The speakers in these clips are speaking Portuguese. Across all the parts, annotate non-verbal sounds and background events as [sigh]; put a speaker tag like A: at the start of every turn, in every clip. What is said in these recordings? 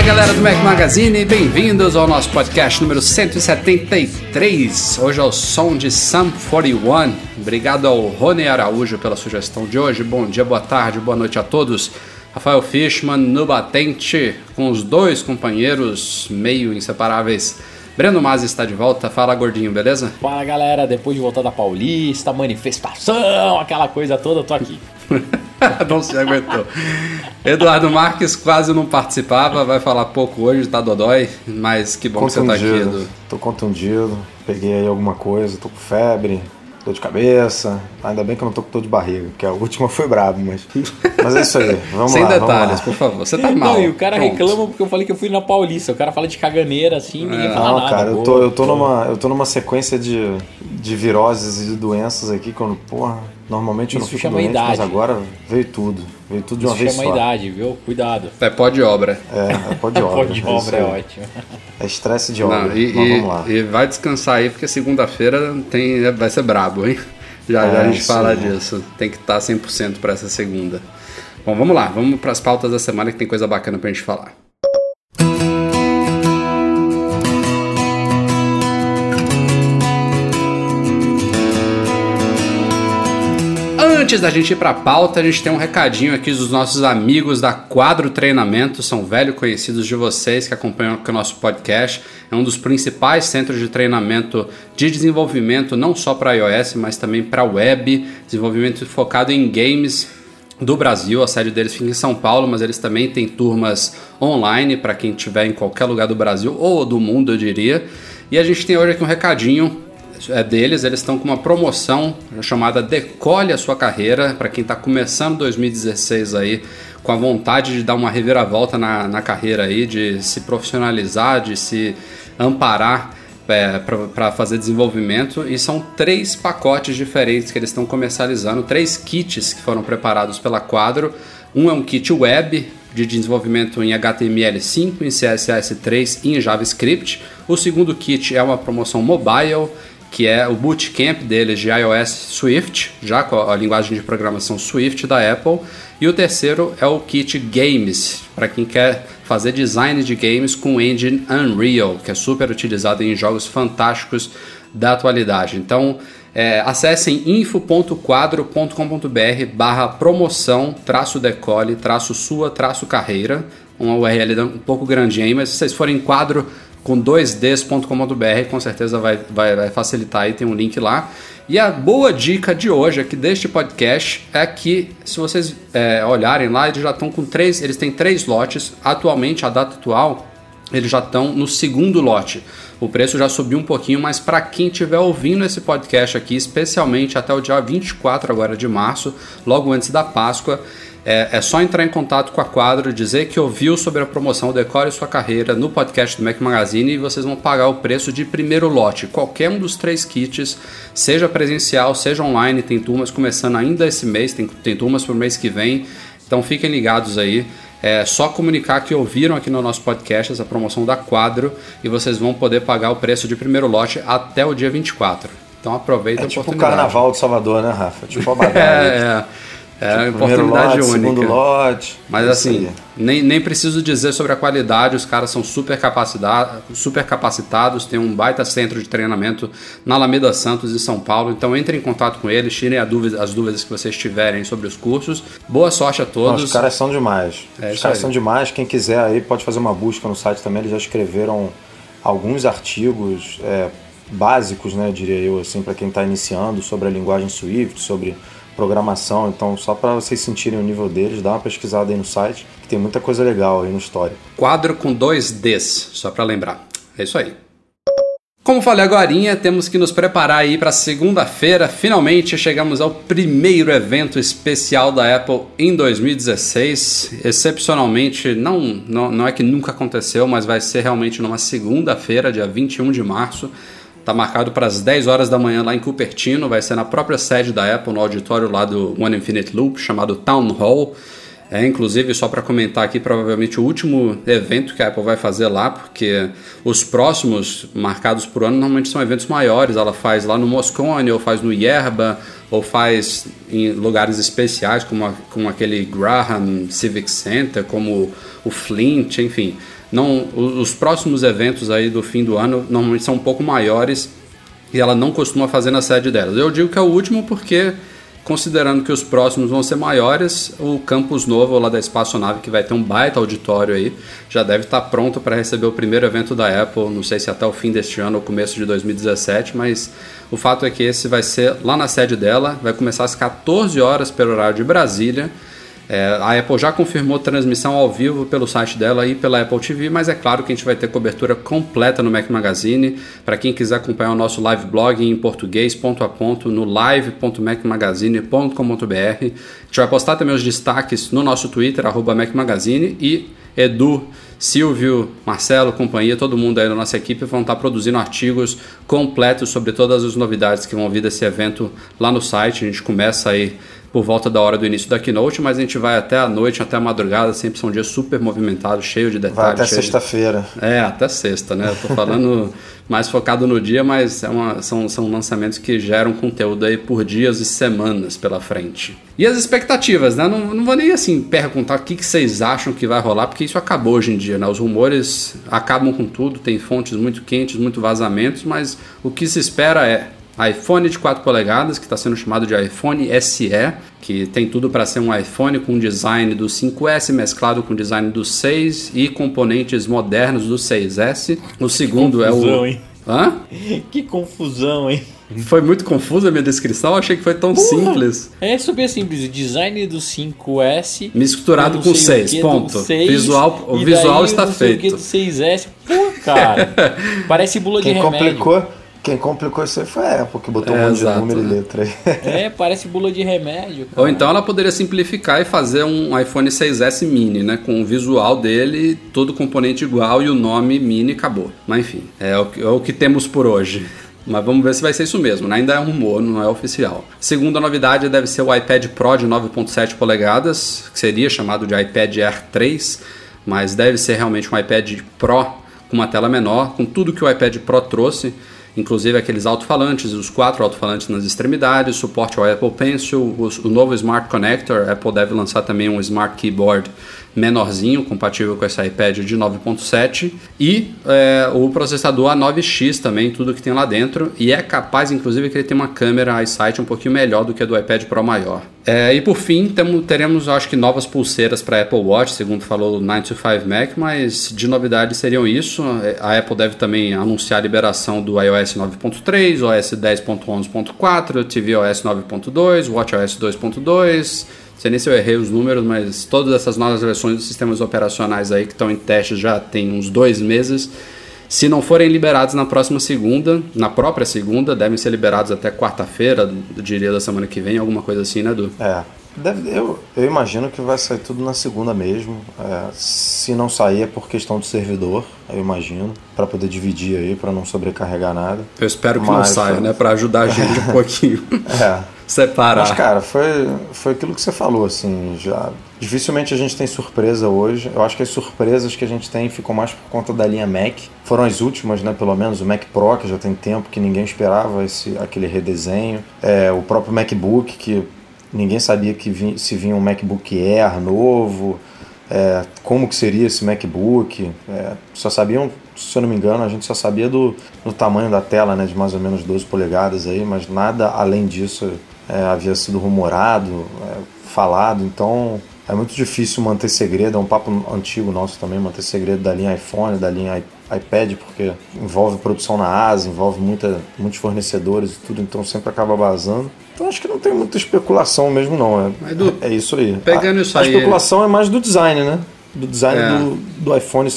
A: Fala galera do Mac Magazine, bem-vindos ao nosso podcast número 173. Hoje é o som de Sam 41. Obrigado ao Rony Araújo pela sugestão de hoje. Bom dia, boa tarde, boa noite a todos. Rafael Fishman no batente, com os dois companheiros meio inseparáveis. Breno Mazzi está de volta. Fala gordinho, beleza?
B: Fala galera, depois de voltar da Paulista, manifestação, aquela coisa toda, eu tô aqui. [laughs]
A: não se aguentou. Eduardo Marques quase não participava, vai falar pouco hoje, tá dodói, mas que bom que você tá aqui,
C: Contundido.
A: Edu.
C: Tô contundido, peguei aí alguma coisa, tô com febre, dor de cabeça. Ainda bem que eu não tô com dor de barriga, porque a última foi brabo, mas. Mas é isso aí, [laughs] vamos
A: Sem
C: lá. vamos
A: detalhes,
C: lá.
A: por favor. Você tá mal.
B: Não, e o cara
A: Pronto.
B: reclama porque eu falei que eu fui na Paulista. O cara fala de caganeira assim, ninguém fala
C: Não,
B: nada.
C: cara, eu tô, eu tô numa, eu tô numa sequência de, de viroses e de doenças aqui, quando, porra, normalmente eu não
B: Isso
C: fico
B: chama
C: doente, mas
B: idade.
C: agora veio tudo. Veio tudo de uma
B: Isso
C: vez
B: chama
C: só.
B: idade, viu? Cuidado.
A: É pó de obra.
C: É, é pó de [laughs] obra.
B: Pô, de
C: é
B: obra é
C: aí.
B: ótimo.
C: É estresse de obra,
A: Não, e,
C: mas
A: e-
C: vamos lá.
A: e vai descansar aí, porque segunda-feira tem, vai ser brabo, hein? Já, já
C: É,
A: a gente
C: isso
A: fala disso. Tem que estar 100% para essa segunda. Bom, vamos lá. Vamos para as pautas da semana que tem coisa bacana pra gente falar. Antes da gente ir para a pauta, a gente tem um recadinho aqui dos nossos amigos da Quadro Treinamento, são velho conhecidos de vocês que acompanham o nosso podcast. É um dos principais centros de treinamento de desenvolvimento, não só para iOS, mas também para web, desenvolvimento focado em games do Brasil. A sede deles fica em São Paulo, mas eles também têm turmas online para quem estiver em qualquer lugar do Brasil ou do mundo, eu diria. E a gente tem hoje aqui um recadinho é deles, eles estão com uma promoção chamada Decole a Sua Carreira, para quem está começando 2016 aí, com a vontade de dar uma reviravolta na, na carreira aí, de se profissionalizar, de se amparar para fazer desenvolvimento. E são três pacotes diferentes que eles estão comercializando, três kits que foram preparados pela Quadro. Um é um kit web de desenvolvimento em HTML5, em CSS3 e em JavaScript. O segundo kit é uma promoção mobile, que é o bootcamp deles de iOS Swift, já com a linguagem de programação Swift da Apple. E o terceiro é o kit Games, para quem quer fazer design de games com o engine Unreal, que é super utilizado em jogos fantásticos da atualidade. Então, é, acessem info.quadro.com.br barra promoção, traço decole, traço sua, traço carreira. Uma URL um pouco grandinha aí, mas se vocês forem em quadro com 2ds.com.br, com certeza vai, vai, vai facilitar aí, tem um link lá. E a boa dica de hoje aqui deste podcast é que, se vocês é, olharem lá, eles já estão com três, eles têm três lotes. Atualmente, a data atual, eles já estão no segundo lote. O preço já subiu um pouquinho, mas para quem estiver ouvindo esse podcast aqui, especialmente até o dia 24 agora de março, logo antes da Páscoa, é, é só entrar em contato com a Quadro, dizer que ouviu sobre a promoção Decore Sua Carreira no podcast do Mac Magazine e vocês vão pagar o preço de primeiro lote. Qualquer um dos três kits, seja presencial, seja online, tem turmas começando ainda esse mês, tem, tem turmas para o mês que vem, então fiquem ligados aí. É só comunicar que ouviram aqui no nosso podcast essa promoção da Quadro e vocês vão poder pagar o preço de primeiro lote até o dia 24. Então aproveita
C: É
A: a
C: tipo o
A: oportunidade.
C: carnaval de Salvador, né, Rafa? Tipo [laughs] a badalha.
A: É, é. É uma oportunidade
C: lote,
A: única.
C: segundo lote.
A: Mas assim, nem, nem preciso dizer sobre a qualidade, os caras são super, capacitados, super capacitados, tem um baita centro de treinamento na Alameda Santos, em São Paulo. Então entre em contato com eles, tirem dúvida- as dúvidas que vocês tiverem sobre os cursos. Boa sorte a
C: Não,
A: todos.
C: os caras são demais.
A: É
C: os caras
A: aí.
C: são demais. Quem quiser aí pode fazer uma busca no site também. Eles já escreveram alguns artigos é, básicos, né, diria eu, assim, para quem está iniciando sobre a linguagem Swift, sobre programação. Então, só para vocês sentirem o nível deles, dá uma pesquisada aí no site, que tem muita coisa legal aí no Story.
A: Quadro com dois Ds, só para lembrar. É isso aí. Como falei agora, temos que nos preparar aí para segunda-feira. Finalmente chegamos ao primeiro evento especial da Apple em 2016. Excepcionalmente, não, não, não é que nunca aconteceu, mas vai ser realmente numa segunda-feira, dia 21 de março. Está marcado para as 10 horas da manhã lá em Cupertino. Vai ser na própria sede da Apple, no auditório lá do One Infinite Loop, chamado Town Hall. É, inclusive, só para comentar aqui, provavelmente o último evento que a Apple vai fazer lá, porque os próximos marcados por ano normalmente são eventos maiores. Ela faz lá no Moscone, ou faz no Yerba, ou faz em lugares especiais, como, a, como aquele Graham Civic Center, como o Flint, enfim. Não, os próximos eventos aí do fim do ano normalmente são um pouco maiores e ela não costuma fazer na sede delas. Eu digo que é o último porque considerando que os próximos vão ser maiores, o campus novo lá da Espaçonave, que vai ter um baita auditório aí, já deve estar pronto para receber o primeiro evento da Apple, não sei se até o fim deste ano ou começo de 2017, mas o fato é que esse vai ser lá na sede dela, vai começar às 14 horas pelo horário de Brasília, é, a Apple já confirmou transmissão ao vivo pelo site dela e pela Apple TV, mas é claro que a gente vai ter cobertura completa no Mac Magazine. Para quem quiser acompanhar o nosso live blog em português, ponto a ponto, no live.macmagazine.com.br. A gente vai postar também os destaques no nosso Twitter, arroba Mac Magazine, e Edu, Silvio, Marcelo, companhia, todo mundo aí da nossa equipe vão estar produzindo artigos completos sobre todas as novidades que vão vir desse evento lá no site. A gente começa aí por volta da hora do início da keynote, mas a gente vai até a noite, até a madrugada, sempre são dias super movimentados, cheio de detalhes.
C: Vai até sexta-feira.
A: De... É, até sexta, né? Eu tô falando [laughs] mais focado no dia, mas é uma, são, são lançamentos que geram conteúdo aí por dias e semanas pela frente. E as expectativas, né? Não, não vou nem assim perguntar o que, que vocês acham que vai rolar, porque isso acabou hoje em dia, né? Os rumores acabam com tudo, tem fontes muito quentes, muito vazamentos, mas o que se espera é iPhone de 4 polegadas, que está sendo chamado de iPhone SE, que tem tudo para ser um iPhone com design do 5S mesclado com design do 6 e componentes modernos do 6S. O segundo
B: confusão,
A: é o.
B: Hein?
A: Hã? [laughs]
B: Que confusão, hein?
A: Foi muito confusa a minha descrição, achei que foi tão Porra, simples.
B: É super simples, o design do 5S
A: misturado com 6, ponto. 6, visual, o visual está feito.
B: O do 6S, pô, cara. [laughs] parece bula
C: Quem
B: de remédio.
C: Complicou, quem complicou isso aí foi a Apple, que botou é, um monte exato, de número né? e letra aí. [laughs]
B: É, parece bula de remédio. Cara.
A: Ou então ela poderia simplificar e fazer um iPhone 6S mini, né? Com o visual dele, todo componente igual e o nome mini acabou. Mas enfim, é o, é o que temos por hoje. Mas vamos ver se vai ser isso mesmo, né? ainda é um rumor, não é oficial. Segunda novidade deve ser o iPad Pro de 9.7 polegadas, que seria chamado de iPad Air 3, mas deve ser realmente um iPad Pro com uma tela menor, com tudo que o iPad Pro trouxe inclusive aqueles alto-falantes, os quatro alto-falantes nas extremidades, suporte ao Apple Pencil, o, o novo Smart Connector, a Apple deve lançar também um Smart Keyboard menorzinho, compatível com esse iPad de 9.7 e é, o processador A9X também, tudo que tem lá dentro. E é capaz inclusive que ele tem uma câmera iSight um pouquinho melhor do que a do iPad Pro maior. É, e por fim, teremos acho que novas pulseiras para Apple Watch, segundo falou o 925 Mac, mas de novidade seriam isso. A Apple deve também anunciar a liberação do iOS 9.3, OS 10.11.4, tvOS 9.2, WatchOS 2.2 sei nem se eu errei os números, mas todas essas novas versões dos sistemas operacionais aí que estão em teste já tem uns dois meses. Se não forem liberados na próxima segunda, na própria segunda, devem ser liberados até quarta-feira, diria da semana que vem, alguma coisa assim, né, Edu?
C: É. Deve, eu, eu imagino que vai sair tudo na segunda mesmo. É, se não sair é por questão do servidor, eu imagino, para poder dividir aí, para não sobrecarregar nada.
A: Eu espero que Mas, não saia, foi... né, para ajudar a gente um [laughs] pouquinho.
C: é.
A: Separar.
C: Mas, cara, foi, foi aquilo que você falou, assim, já. Dificilmente a gente tem surpresa hoje. Eu acho que as surpresas que a gente tem ficam mais por conta da linha Mac. Foram as últimas, né? Pelo menos o Mac Pro, que já tem tempo que ninguém esperava esse, aquele redesenho. É, o próprio MacBook, que ninguém sabia que vinha, se vinha um MacBook Air novo. É, como que seria esse MacBook. É, só sabiam, se eu não me engano, a gente só sabia do, do tamanho da tela, né, de mais ou menos 12 polegadas aí, mas nada além disso é, havia sido rumorado, é, falado, então é muito difícil manter segredo, é um papo antigo nosso também, manter segredo da linha iPhone, da linha iPad, porque envolve produção na Ásia, envolve muita, muitos fornecedores e tudo, então sempre acaba vazando. Então acho que não tem muita especulação mesmo, não. É,
A: Du,
C: é isso aí.
A: pegando
C: a,
A: isso
C: a
A: aí-
C: especulação é mais do design, né? Do design
A: É.
C: do, do iPhone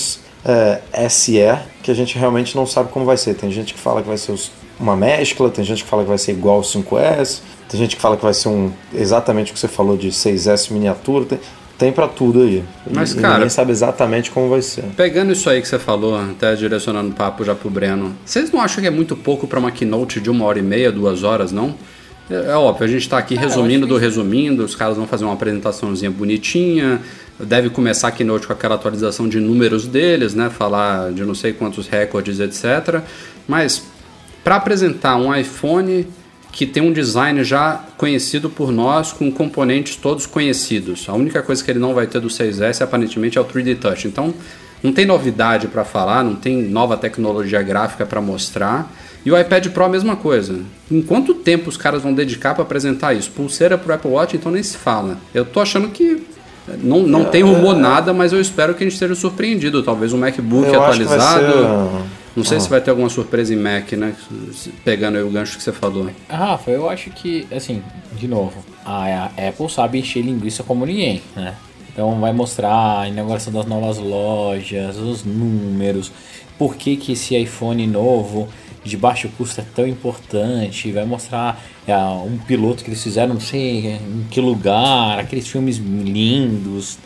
C: é, SE, que a gente realmente não sabe como vai ser. Tem gente que fala que vai ser uma mescla, tem gente que fala que vai ser igual ao 5S, tem gente que fala que vai ser um exatamente o que você falou de 6S miniatura. Tem, tem para tudo aí.
A: Mas,
C: e,
A: cara-
C: ninguém sabe exatamente como vai ser.
A: Pegando isso aí que você falou, até direcionando o papo já pro Breno, vocês não acham que é muito pouco pra uma keynote de uma hora e meia, duas horas, não? É, é óbvio, a gente tá aqui resumindo do resumindo, os caras vão fazer uma apresentaçãozinha bonitinha, deve começar a keynote com aquela atualização de números deles, né? Falar de não sei quantos recordes, etc. Mas para apresentar um iPhone que tem um design já conhecido por nós, com componentes todos conhecidos. A única coisa que ele não vai ter do 6S aparentemente é o 3D Touch. Então, não tem novidade para falar, não tem nova tecnologia gráfica para mostrar. E o iPad Pro a mesma coisa. Em quanto tempo os caras vão dedicar para apresentar isso? Pulseira pro Apple Watch, então nem se fala. Eu tô achando que não, não tem rumor nada, mas eu espero que a gente esteja surpreendido. Talvez um MacBook atualizado. Não sei se vai ter alguma surpresa em Mac, né? Pegando aí o gancho que você falou.
B: Rafa, eu acho que, assim, de novo, a, a Apple sabe encher linguiça como ninguém, né? Então vai mostrar a inauguração das novas lojas, os números, por que, que esse iPhone novo de baixo custo é tão importante, vai mostrar é, um piloto que eles fizeram, não sei em que lugar, aqueles filmes lindos.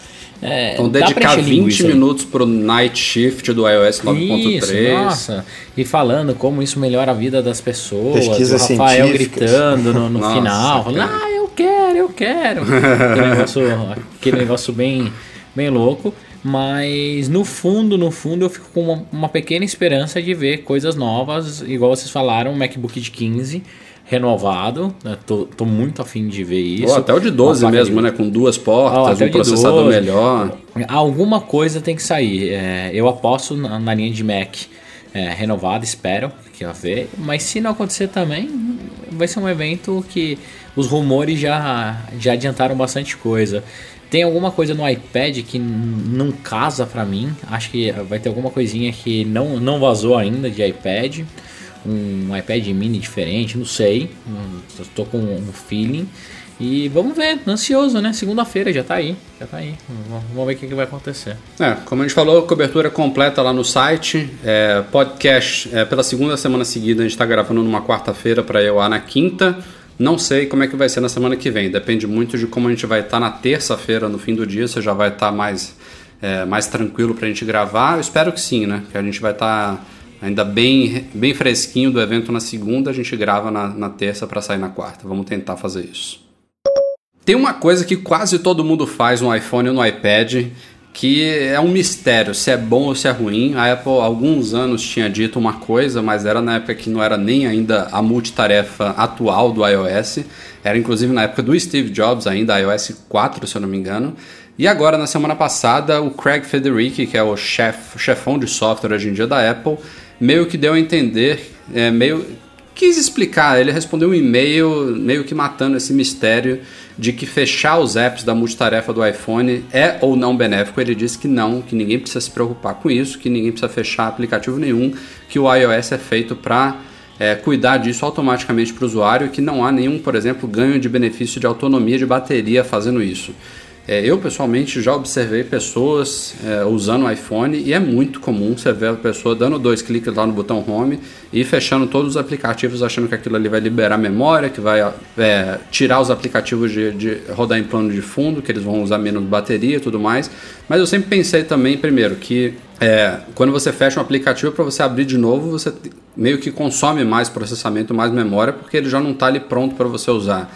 B: É,
A: Então dedicar
B: encher
A: 20
B: linguiça aí.
A: minutos pro Night Shift do iOS
B: Isso,
A: 9.3.
B: nossa. E falando como isso melhora a vida das pessoas.
C: Pesquisas
B: o Rafael gritando no, no [laughs]
A: Nossa,
B: final, falando,
A: cara.
B: ah, eu quero, eu quero. aquele, negócio, aquele negócio bem, bem louco. Mas no fundo, no fundo, eu fico com uma, uma pequena esperança de ver coisas novas, igual vocês falaram, um MacBook de 15 renovado. né? Tô, tô muito afim de ver isso.
A: Ou até o de 12
B: Uma placa
A: mesmo,
B: de-
A: né? Com duas
B: Ah,
A: portas,
B: até
A: um processador
B: 12.
A: melhor.
B: Alguma coisa tem que sair. É, eu aposto na, na linha de Mac é, renovada, espero que vai ver. Mas se não acontecer também, vai ser um evento que os rumores já, já adiantaram bastante coisa. Tem alguma coisa no iPad que não casa pra mim. Acho que vai ter alguma coisinha que não, não vazou ainda de iPad. Um iPad mini diferente, não sei. Tô com um feeling. E vamos ver, ansioso, né? Segunda-feira já tá aí, já tá aí. Vamos- ver o que, vai acontecer.
A: É, como a gente falou, cobertura completa lá no site. É, podcast é, pela segunda semana seguida, a gente está gravando numa quarta-feira para eu ar na quinta. Não sei como é que vai ser na semana que vem. Depende muito de como a gente vai estar na terça-feira, no fim do dia. Você já vai estar mais, é, mais tranquilo para a gente gravar. Eu espero que sim, né? Que a gente vai estar ainda bem, bem fresquinho do evento na segunda. A gente grava na, na terça para sair na quarta. Vamos tentar fazer isso. Tem uma coisa que quase todo mundo faz no iPhone ou no iPad, que é um mistério se é bom ou se é ruim. A Apple há alguns anos tinha dito uma coisa, mas era na época que não era nem ainda a multitarefa atual do iOS. Era inclusive na época do Steve Jobs ainda, iOS 4, se eu não me engano. E agora, na semana passada, o Craig Federici, que é o chef, chefão de software hoje em dia da Apple, meio que deu a entender, é, meio quis explicar, ele respondeu um e-mail meio que matando esse mistério de que fechar os apps da multitarefa do iPhone é ou não benéfico. Ele disse que não, que ninguém precisa se preocupar com isso, que ninguém precisa fechar aplicativo nenhum, que o iOS é feito para é, cuidar disso automaticamente para o usuário que não há nenhum, por exemplo, ganho de benefício de autonomia de bateria fazendo isso. É, eu pessoalmente já observei pessoas é, usando o iPhone e é muito comum você ver a pessoa dando dois cliques lá no botão Home e fechando todos os aplicativos achando que aquilo ali vai liberar memória, que vai é, tirar os aplicativos de, de rodar em plano de fundo, que eles vão usar menos bateria e tudo mais. Mas eu sempre pensei também, primeiro, que é, quando você fecha um aplicativo para você abrir de novo, você meio que consome mais processamento, mais memória, porque ele já não está ali pronto para você usar.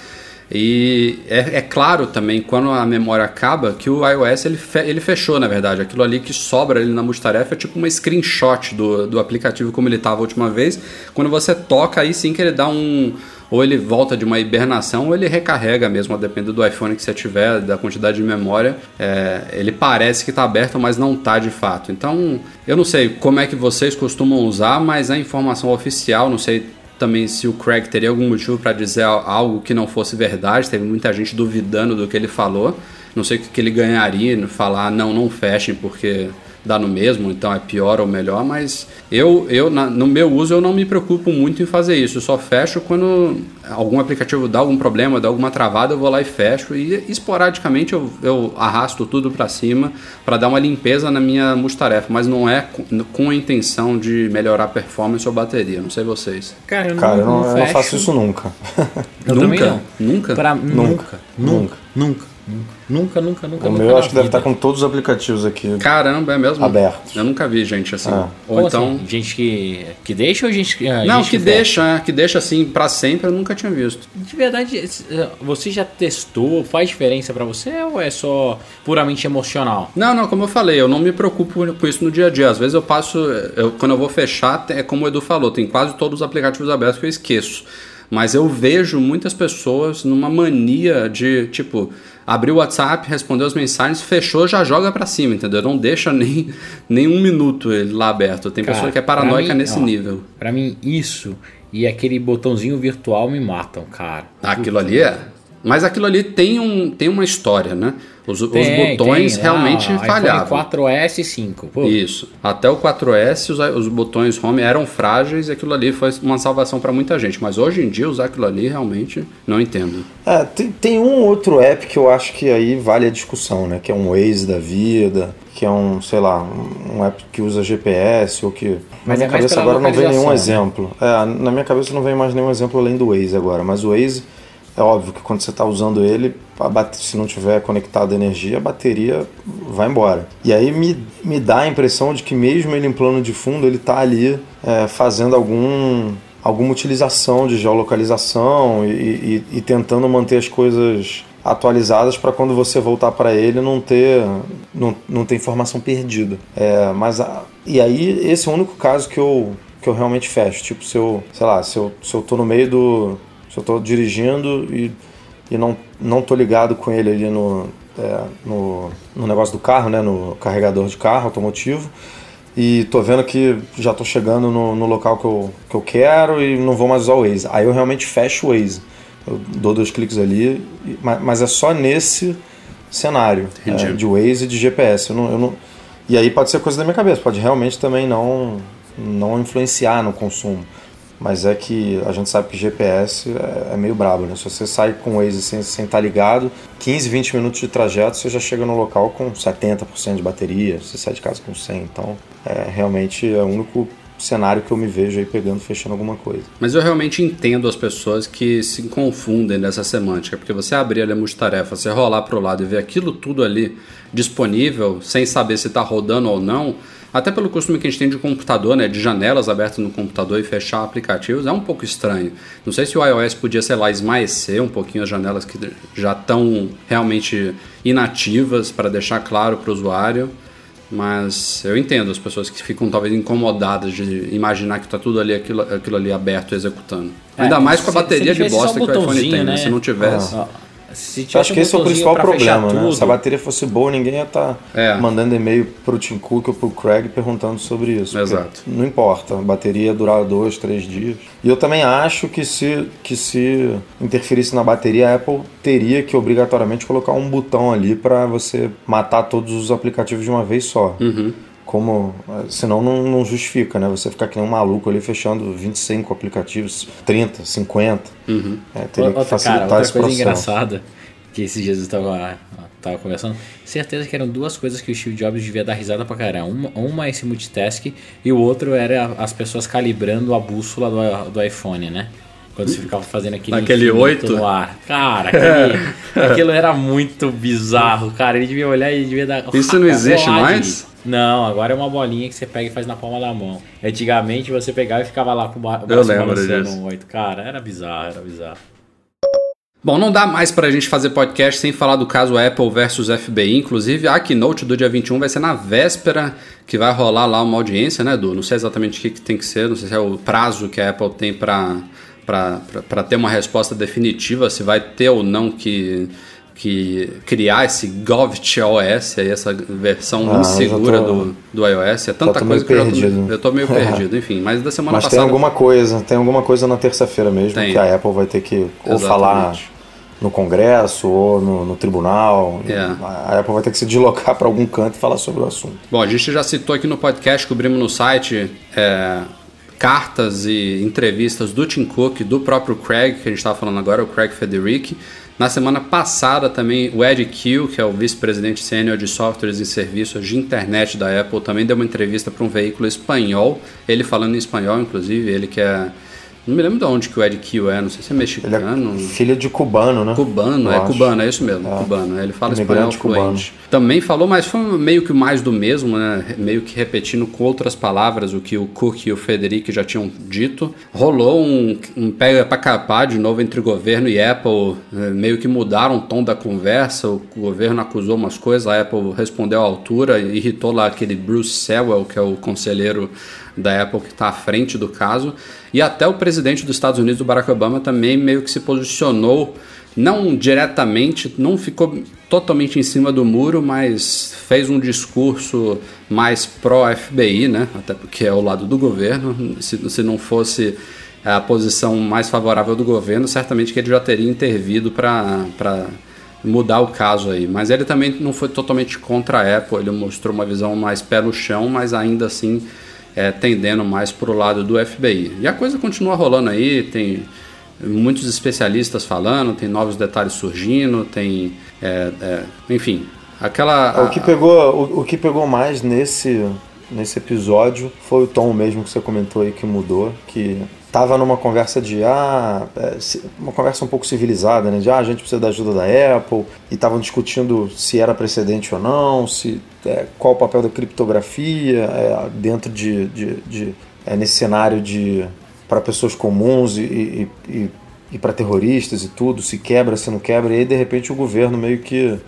A: E é, é, claro também, quando a memória acaba, que o iOS ele, fe, ele fechou, na verdade. Aquilo ali que sobra ali na multitarefa é tipo uma screenshot do, do aplicativo como ele estava a última vez. Quando você toca, aí sim que ele dá um. Ou ele volta de uma hibernação, ou ele recarrega mesmo, a depender do iPhone que você tiver, da quantidade de memória. É, ele parece que está aberto, mas não está de fato. Então, eu não sei como é que vocês costumam usar, mas a informação oficial, não sei também se o Craig teria algum motivo para dizer algo que não fosse verdade. Teve muita gente duvidando do que ele falou. Não sei o que ele ganharia no falar não, não fechem, porque dá no mesmo, então é pior ou melhor, mas eu, eu na, no meu uso eu não me preocupo muito em fazer isso, eu só fecho quando algum aplicativo dá algum problema, dá alguma travada, eu vou lá e fecho e esporadicamente eu, eu arrasto tudo para cima para dar uma limpeza na minha multitarefa, mas não é com, com, a intenção de melhorar a performance ou bateria, não sei vocês.
C: Cara, eu não, Cara, eu não, eu não faço isso nunca.
B: Eu nunca?
A: Nunca?
B: Pra, nunca? Nunca. Nunca. nunca. Nunca, nunca, nunca.
C: O
B: nunca
C: meu acho que deve estar com todos os aplicativos aqui.
A: Caramba, é mesmo?
C: Abertos.
A: Eu nunca vi gente assim. Ah.
B: Ou Como então. Assim? Gente que, que deixa ou gente que. Ah,
A: não,
B: gente
A: que, que deixa, é, que deixa assim para sempre, eu nunca tinha visto.
B: De verdade, eh, você já testou? Faz diferença para você ou é só puramente emocional?
A: Não, não, como eu falei, eu não me preocupo com isso no dia a dia. Às vezes eu passo. Eu, quando eu vou fechar, é como o Edu falou, tem quase todos os aplicativos abertos que eu esqueço. Mas eu vejo muitas pessoas numa mania de, tipo, abrir o WhatsApp, responder as mensagens, fechou, já joga para cima, entendeu? Não deixa nem, [laughs] nem um minuto ele lá aberto. Tem Cara, pessoa que é paranoica mim, nesse ó, nível.
B: Para mim, isso e aquele botãozinho virtual me matam, cara.
A: Aquilo ali é. Mas aquilo ali tem, um, tem uma história, né? Os, tem, os botões tem. realmente ah, falhavam.
B: 4S e 5. Pô.
A: Isso. Até o 4S, os, os botões home eram frágeis e aquilo ali foi uma salvação para muita gente. Mas hoje em dia, usar aquilo ali realmente não entendo.
C: É, tem, tem um outro app que eu acho que aí vale a discussão, né? Que é um Waze da vida, que é um, sei lá, um app que usa GPS ou que. Mas na minha é cabeça agora não vem nenhum né? exemplo. É, na minha cabeça não vem mais nenhum exemplo além do Waze agora. Mas o Waze é óbvio que quando você está usando ele, se não tiver conectado a energia, a bateria vai embora. E aí me, me dá a impressão de que mesmo ele em plano de fundo, ele está ali é, fazendo algum, alguma utilização de geolocalização e, e, e tentando manter as coisas atualizadas para quando você voltar para ele não ter não, não ter informação perdida. É, mas a, e aí esse é o único caso que eu que eu realmente fecho. Tipo, se eu, sei lá, se eu, se eu tô no meio do, se eu estou dirigindo e, e não, não tô ligado com ele ali no, é, no, no negócio do carro, né, no carregador de carro automotivo, e tô vendo que já tô chegando no, no local que eu, que eu quero e não vou mais usar o Waze. Aí eu realmente fecho o Waze. Eu dou dois cliques ali, mas é só nesse cenário é, de Waze e de GPS. Eu não, eu não, e aí pode ser coisa da minha cabeça, pode realmente também não, não influenciar no consumo. Mas é que a gente sabe que GPS é, é meio brabo, né? Se você sai com o Waze sem, sem estar tá ligado, 15, 20 minutos de trajeto, você já chega no local com 70% de bateria, você sai de casa com 100. Então, é, realmente é o único cenário que eu me vejo aí pegando, fechando alguma coisa.
A: Mas eu realmente entendo as pessoas que se confundem nessa semântica, porque você abrir ali a multitarefa, você rolar para o lado e ver aquilo tudo ali disponível, sem saber se está rodando ou não, até pelo costume que a gente tem de computador, né, de janelas abertas no computador e fechar aplicativos, é um pouco estranho. Não sei se o iOS podia, sei lá, esmaecer um pouquinho as janelas que já estão realmente inativas para deixar claro para o usuário. Mas eu entendo as pessoas que ficam talvez incomodadas de imaginar que está tudo ali, aquilo, aquilo ali aberto executando. É, Ainda mais com a bateria de bosta que o iPhone tem, né? né? Se não tivesse. Ah.
C: Se acho que esse é o principal problema, né? Se a bateria fosse boa, ninguém ia estar tá é. mandando e-mail pro Tim Cook ou pro Craig perguntando sobre isso.
A: Exato.
C: Não importa, a bateria ia durar dois, três dias. E eu também acho que se, que se interferisse na bateria, a Apple teria que obrigatoriamente colocar um botão ali para você matar todos os aplicativos de uma vez só.
A: Uhum
C: como senão não, não, justifica, né? Você ficar que nem um maluco ali fechando 25 aplicativos, 30, 50.
A: Uhum.
C: É, teria outra, que facilitar cara, outra esse
B: coisa
C: processo.
B: engraçada que esses dias eu estava tava conversando, certeza que eram duas coisas que o Steve Jobs devia dar risada pra caramba. Uma, uma esse multitask e o outro era as pessoas calibrando a bússola do, do iPhone, né? Quando você ficava fazendo aquele
A: Naquele 8
B: no ar. Cara, aquele, [laughs] aquilo era muito bizarro, cara. Ele devia olhar e devia dar.
A: Isso não [laughs] existe mais?
B: Não, agora é uma bolinha que você pega e faz na palma da mão. Antigamente você pegava e ficava lá com o braço
A: Eu lembro disso.
B: no 8. Cara, era bizarro, era bizarro.
A: Bom, não dá mais para a gente fazer podcast sem falar do caso Apple versus FBI. Inclusive, a keynote do dia 21 vai ser na véspera que vai rolar lá uma audiência, né, Edu? Não sei exatamente o que, que tem que ser, não sei se é o prazo que a Apple tem para ter uma resposta definitiva, se vai ter ou não que que criar esse GovTOS, essa versão ah, insegura tô, do, do iOS. É tanta coisa que
C: perdido.
A: eu tô, eu tô meio [laughs] perdido, enfim. Mas da semana
C: mas
A: passada.
C: Mas tem alguma coisa, tem alguma coisa na terça-feira mesmo tem. que a Apple vai ter que ou falar no Congresso ou no, no tribunal.
A: É.
C: A Apple vai ter que se deslocar para algum canto e falar sobre o assunto.
A: Bom, a gente já citou aqui no podcast, cobrimos no site é, cartas e entrevistas do Tim Cook, do próprio Craig, que a gente estava falando agora, o Craig Federici. Na semana passada também o Ed Kill, que é o vice-presidente sênior de softwares e serviços de internet da Apple, também deu uma entrevista para um veículo espanhol, ele falando em espanhol, inclusive, ele que é não me lembro de onde que o Ed Kill é, não sei se é
C: Ele
A: mexicano.
C: é filho de cubano, né?
A: Cubano,
C: Eu
A: é
C: acho.
A: cubano, é isso mesmo,
C: É.
A: cubano. Ele fala
C: Imigrante
A: espanhol fluente. Também falou, mas foi meio que mais do mesmo, né? Meio que repetindo com outras palavras o que o Cook e o Federico já tinham dito. Rolou um, um pega pra capar de novo entre governo e Apple, eh, meio que mudaram o tom da conversa. O governo acusou umas coisas, a Apple respondeu à altura, irritou lá aquele Bruce Sewell, que é o conselheiro da Apple que está à frente do caso. E até o presidente dos Estados Unidos, Barack Obama, também meio que se posicionou, não diretamente, não ficou totalmente em cima do muro, mas fez um discurso mais pró-FBI, né? Até porque é o lado do governo. Se, se não fosse a posição mais favorável do governo, certamente que ele já teria intervido para mudar o caso aí. Mas ele também não foi totalmente contra a Apple, ele mostrou uma visão mais pé no chão, mas ainda assim é, tendendo mais para o lado do FBI. E a coisa continua rolando aí, tem muitos especialistas falando, tem novos detalhes surgindo, tem. é, é, enfim, aquela.
C: O que pegou, o, o que pegou mais nesse, nesse episódio foi o tom mesmo que você comentou aí que mudou, que tava numa conversa de ah, é, uma conversa um pouco civilizada, né? De ah, a gente precisa da ajuda da Apple e estavam discutindo se era precedente ou não, se é, qual o papel da criptografia é, dentro de, de, de- é, nesse cenário de para pessoas comuns e, e, e, e para terroristas e tudo, se quebra, se não quebra, e aí de repente o governo meio que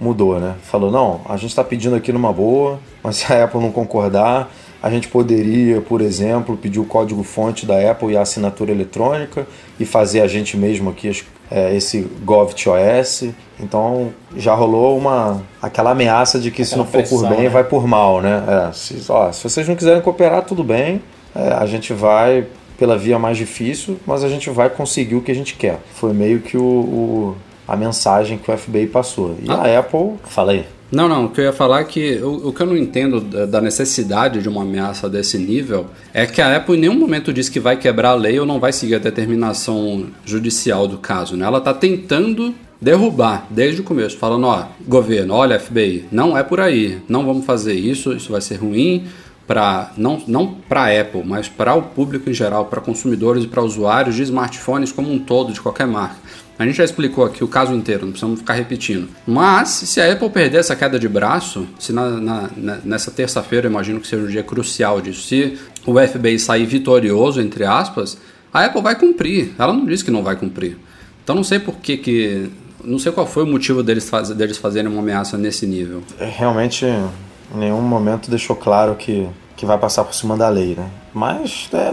C: mudou, né? Falou, não, a gente está pedindo aqui numa boa, mas se a Apple não concordar, a gente poderia, por exemplo, pedir o código-fonte da Apple e a assinatura eletrônica e fazer a gente mesmo aqui é, esse GovTOS. Então já rolou uma aquela ameaça de que se
B: Aquela
C: não for por
B: pressão,
C: bem,
B: né?
C: vai por mal, né? É, se, ó, se vocês não quiserem cooperar, tudo bem, é, a gente vai pela via mais difícil, mas a gente vai conseguir o que a gente quer. Foi meio que o, o- a mensagem que o FBI passou. E
A: Ah.
C: a Apple, fala aí.
A: Não, não, o que eu ia falar é que o, o que eu não entendo da, da necessidade de uma ameaça desse nível é que a Apple em nenhum momento diz que vai quebrar a lei ou não vai seguir a determinação judicial do caso. Né? Ela está tentando derrubar desde o começo, falando, ó, governo, olha FBI, não é por aí, não vamos fazer isso, isso vai ser ruim para não, não para Apple, mas para o público em geral, para consumidores e para usuários de smartphones como um todo, de qualquer marca. A gente já explicou aqui o caso inteiro, não precisamos ficar repetindo. Mas, se a Apple perder essa queda de braço, se na, na- nessa terça-feira, imagino que seja um dia crucial disso, se o FBI sair vitorioso, entre aspas, a Apple vai cumprir. Ela não disse que não vai cumprir. Então, não sei por que que... Não sei qual foi o motivo deles, faz, deles fazerem uma ameaça nesse nível.
C: realmente em nenhum momento deixou claro que, que vai passar por cima da lei, né? Mas é,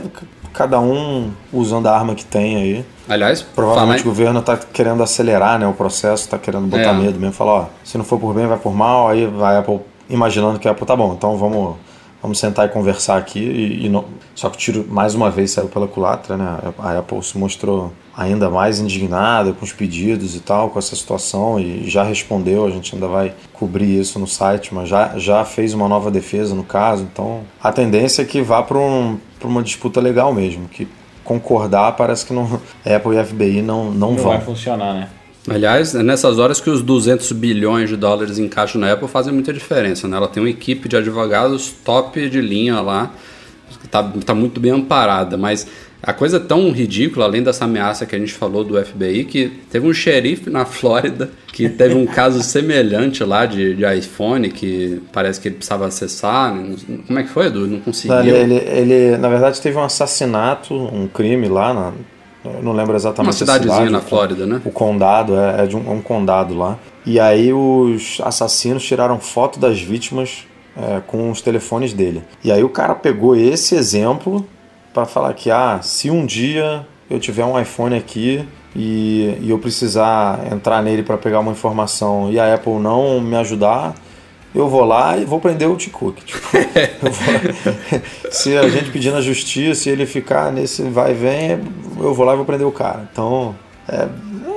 C: cada um usando a arma que tem aí.
A: Aliás,
C: Provavelmente o governo está querendo acelerar né, o processo, está querendo botar
A: É.
C: medo mesmo. Falar, ó, se não for por bem, vai por mal. Aí vai Apple imaginando que a Apple tá bom, então vamos, vamos sentar e conversar aqui. E, e não... Só que o tiro mais uma vez saiu pela culatra, né? A Apple se mostrou ainda mais indignada com os pedidos e tal, com essa situação e já respondeu. A gente ainda vai cobrir isso no site, mas já, já fez uma nova defesa no caso. Então a tendência é que vá para um, pra uma disputa legal mesmo, que concordar parece que não, [laughs] Apple e FBI não, não,
B: Não
C: vão.
B: vai funcionar, né?
A: Aliás, é nessas horas que os 200 bilhões de dólares em caixa na Apple fazem muita diferença. Né? Ela tem uma equipe de advogados top de linha lá, tá, tá muito bem amparada. Mas a coisa é tão ridícula, além dessa ameaça que a gente falou do FBI, que teve um xerife na Flórida que teve um caso [laughs] semelhante lá de, de iPhone, que parece que ele precisava acessar. né? Como é que foi, Edu? Não conseguiu.
C: Ele, ele, ele, na verdade, teve um assassinato, um crime lá, na, eu não lembro exatamente
A: Uma cidadezinha
C: cidade,
A: na Flórida, né?
C: O condado, é, é de um, é um condado lá. E aí os assassinos tiraram foto das vítimas é, com os telefones dele. E aí o cara pegou esse exemplo para falar que, ah, se um dia eu tiver um iPhone aqui e, e eu precisar entrar nele para pegar uma informação e a Apple não me ajudar, eu vou lá e vou prender o T-Cook. Tipo, [laughs] vou- se a gente pedir na justiça e ele ficar nesse vai e vem, eu vou lá e vou prender o cara. Então, é,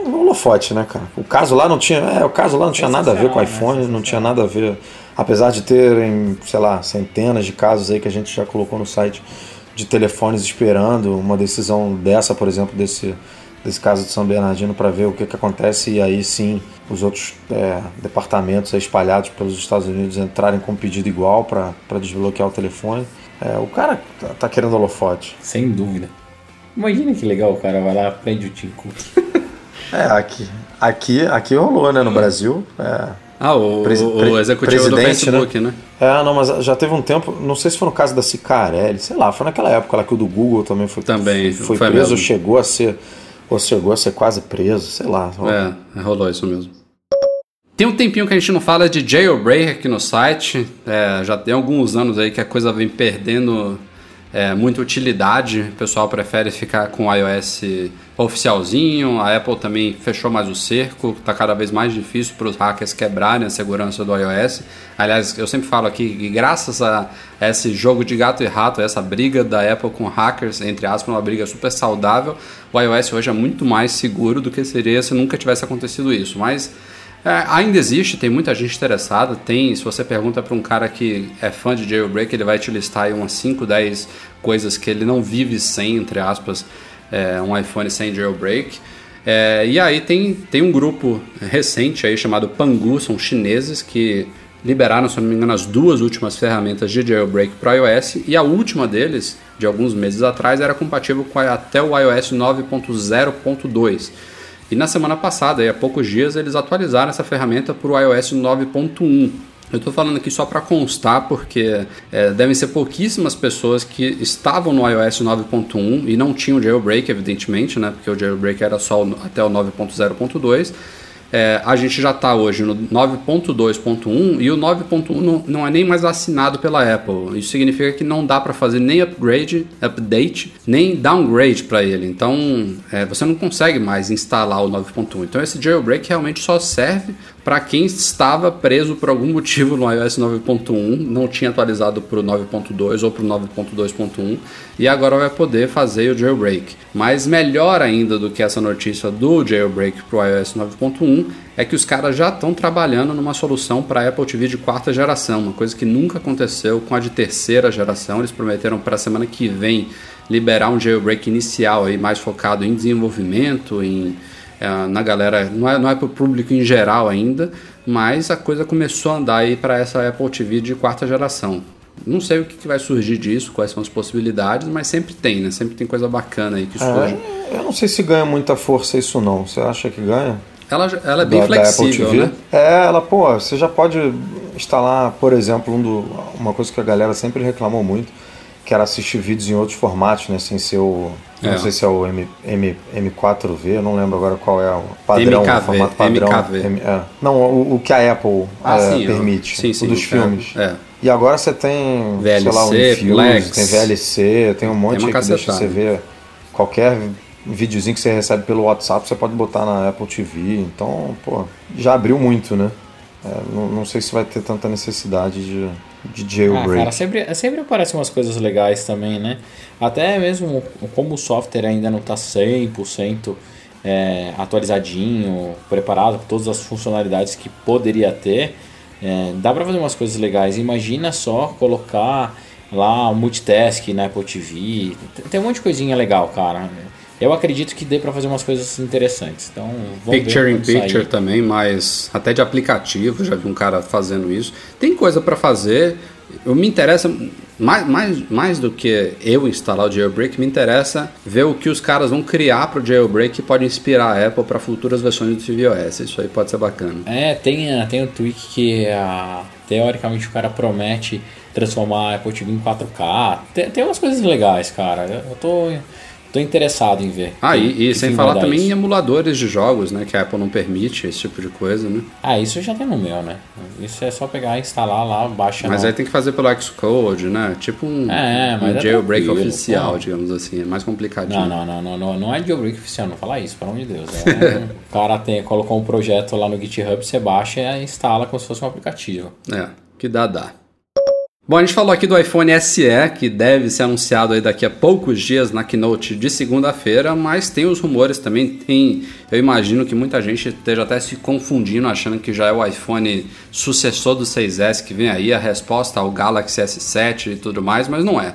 C: um holofote, né, cara? O caso lá não tinha, é, o caso lá não tinha nada a ver com o
B: né?
C: iPhone, não tinha nada a ver, apesar de terem, sei lá, centenas de casos aí que a gente já colocou no site de telefones esperando uma decisão dessa, por exemplo, desse desse caso de São Bernardino para ver o que, que acontece e aí sim os outros é, departamentos espalhados pelos Estados Unidos entrarem com um pedido igual para desbloquear o telefone. É, o cara tá, tá querendo holofote.
B: Sem dúvida. Imagina que legal o cara vai lá prende o Tim Cook. [laughs]
C: É, aqui, aqui, aqui rolou, né, no Brasil. É,
A: Ah, o,
C: Presi-
A: o executivo do
C: presidente,
A: Facebook, né?
C: É, não, mas já teve um tempo, não sei se foi no caso da Cicarelli, sei lá, foi naquela época lá que o do Google também foi,
A: Também,
C: foi,
A: foi
C: preso,
A: mesmo.
C: chegou a ser, ou chegou a ser quase preso, sei lá.
A: É, rolou isso mesmo. Tem um tempinho que a gente não fala de jailbreak aqui no site. É, já tem alguns anos aí que a coisa vem perdendo é, muita utilidade. O pessoal prefere ficar com o iOS oficialzinho. A Apple também fechou mais o cerco. Está cada vez mais difícil para os hackers quebrarem a segurança do iOS. Aliás, eu sempre falo aqui que graças a esse jogo de gato e rato, essa briga da Apple com hackers, entre aspas, uma briga super saudável, o iOS hoje é muito mais seguro do que seria se nunca tivesse acontecido isso. Mas é, ainda existe, tem muita gente interessada. Tem, se você pergunta para um cara que é fã de jailbreak, ele vai te listar aí umas 5, 10 coisas que ele não vive sem, entre aspas, é, um iPhone sem jailbreak. É, e aí tem, tem um grupo recente aí chamado Pangu, são chineses que liberaram, se não me engano, as duas últimas ferramentas de jailbreak para iOS e a última deles, de alguns meses atrás, era compatível com a- até o iOS 9.0.2. E na semana passada, há poucos dias, eles atualizaram essa ferramenta para o iOS 9.1. Eu estou falando aqui só para constar, porque é, devem ser pouquíssimas pessoas que estavam no iOS 9.1 e não tinham jailbreak, evidentemente, né? Porque o jailbreak era só até o 9.0.2. É, a gente já está hoje no 9.2.1 e o 9.1 não, não é nem mais assinado pela Apple. Isso significa que não dá para fazer nem upgrade, update, nem downgrade para ele. Então é, você não consegue mais instalar o 9.1. Então esse jailbreak realmente só serve para quem estava preso por algum motivo no iOS 9.1, não tinha atualizado para o 9.2 ou para o 9.2.1 e agora vai poder fazer o jailbreak. Mas melhor ainda do que essa notícia do jailbreak para o iOS 9.1 é que os caras já estão trabalhando numa solução para Apple TV de quarta geração, uma coisa que nunca aconteceu com a de terceira geração. Eles prometeram para a semana que vem liberar um jailbreak inicial aí mais focado em desenvolvimento, em é, na galera, não é, não é para o público em geral ainda, mas a coisa começou a andar aí para essa Apple TV de quarta geração. Não sei o que, que vai surgir disso, quais são as possibilidades, mas sempre tem, né? Sempre tem coisa bacana aí que surge.
C: É, eu não sei se ganha muita força isso não. Você acha que ganha?
A: Ela, ela é bem
C: Da- da
A: flexível,
C: TV?
A: né?
C: É, ela, pô, você já pode instalar, por exemplo, um do, uma coisa que a galera sempre reclamou muito, que era assistir vídeos em outros formatos, né? Sem ser o.
A: É.
C: Não sei se é o M, M, M4V, eu não lembro agora qual é o padrão,
A: MKV,
C: o formato padrão.
A: MKV.
C: M- é. Não, o, o que a Apple
A: Ah,
C: é,
A: sim,
C: permite,
A: sim, sim,
C: o dos
A: é,
C: filmes.
A: é.
C: E agora você tem, sei lá,
A: VLC,
C: Infuse,
A: Plex.
C: tem VLC, tem um monte aí que deixa você ver qualquer videozinho que você recebe pelo WhatsApp, você pode botar na Apple TV. Então, pô, já abriu muito, né? É, não, não sei se vai ter tanta necessidade de, de
B: Ah,
C: jailbreak.
B: cara, sempre, sempre aparecem umas coisas legais também, né? Até mesmo como o software ainda não tá 100% é, atualizadinho, preparado com todas as funcionalidades que poderia ter, é, dá pra fazer umas coisas legais. Imagina só colocar lá o multitask na Apple TV. Tem um monte de coisinha legal, cara. Eu acredito que dê pra fazer umas coisas interessantes. Então, vamos
A: Picture in
B: quando sair.
A: Picture também, mas até de aplicativo, já vi um cara fazendo isso. Tem coisa para fazer. Eu me interessa mais, mais, mais do que eu instalar o jailbreak, me interessa ver o que os caras vão criar para o jailbreak que pode inspirar a Apple para futuras versões do tvOS. Isso aí pode ser bacana.
B: É, tem, tem um tweak que ah, teoricamente o cara promete transformar a Apple TV em 4K. Tem, tem umas coisas legais, cara. Eu tô, tô interessado em ver.
A: Ah,
B: que-
A: e, e
B: que
A: sem falar também em
B: isso.
A: emuladores de jogos, né? Que a Apple não permite esse tipo de coisa, né?
B: Ah, isso já tem no meu, né? Isso é só pegar, instalar lá, baixa
A: Mas
B: no...
A: aí tem que fazer pelo Xcode, né? Tipo um,
B: É, mas
A: um
B: é
A: jailbreak oficial,
B: pô.
A: digamos assim. É mais complicadinho.
B: Não, não, não, não, não, não é jailbreak oficial, não fala isso, pelo amor de Deus. É, [laughs] o cara tem, colocou um projeto lá no GitHub, você baixa e instala como se fosse um aplicativo.
A: É, que dá, dá. Bom, a gente falou aqui do iPhone SE, que deve ser anunciado aí daqui a poucos dias na keynote de segunda-feira, mas tem os rumores também, tem, eu imagino que muita gente esteja até se confundindo, achando que já é o iPhone sucessor do 6S que vem aí, a resposta ao Galaxy S7 e tudo mais, mas não é.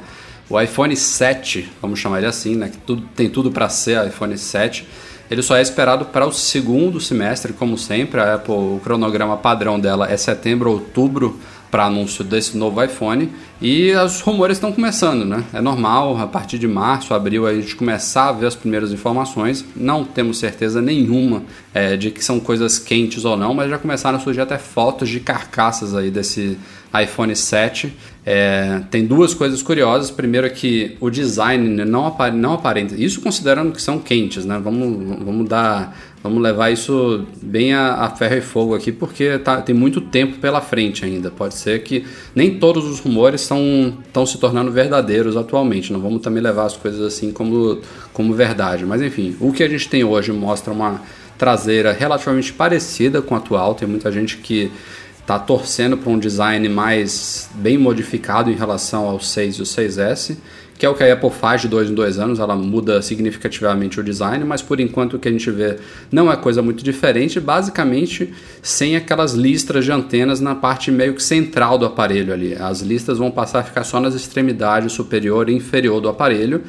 A: O iPhone 7, vamos chamar ele assim, né, que tudo, tem tudo para ser iPhone 7, ele só é esperado para o segundo semestre, como sempre, a Apple, o cronograma padrão dela é setembro, outubro, para anúncio desse novo iPhone e os rumores estão começando, né? É normal, a partir de março, abril, a gente começar a ver as primeiras informações. Não temos certeza nenhuma é, de que são coisas quentes ou não, mas já começaram a surgir até fotos de carcaças aí desse iPhone 7. É, tem duas coisas curiosas. Primeiro é que o design não, apare, não aparenta. Isso considerando que são quentes, né? Vamos, vamos dar Vamos levar isso bem a, a ferro e fogo aqui, porque tá, tem muito tempo pela frente ainda. Pode ser que nem todos os rumores estão se tornando verdadeiros atualmente. Não vamos também levar as coisas assim como, como verdade. Mas enfim, o que a gente tem hoje mostra uma traseira relativamente parecida com a atual. Tem muita gente que está torcendo para um design mais bem modificado em relação ao 6 e o 6S que é o que a Apple faz de dois em dois anos, ela muda significativamente o design, mas por enquanto o que a gente vê não é coisa muito diferente, basicamente sem aquelas listras de antenas na parte meio que central do aparelho ali. As listas vão passar a ficar só nas extremidades superior e inferior do aparelho.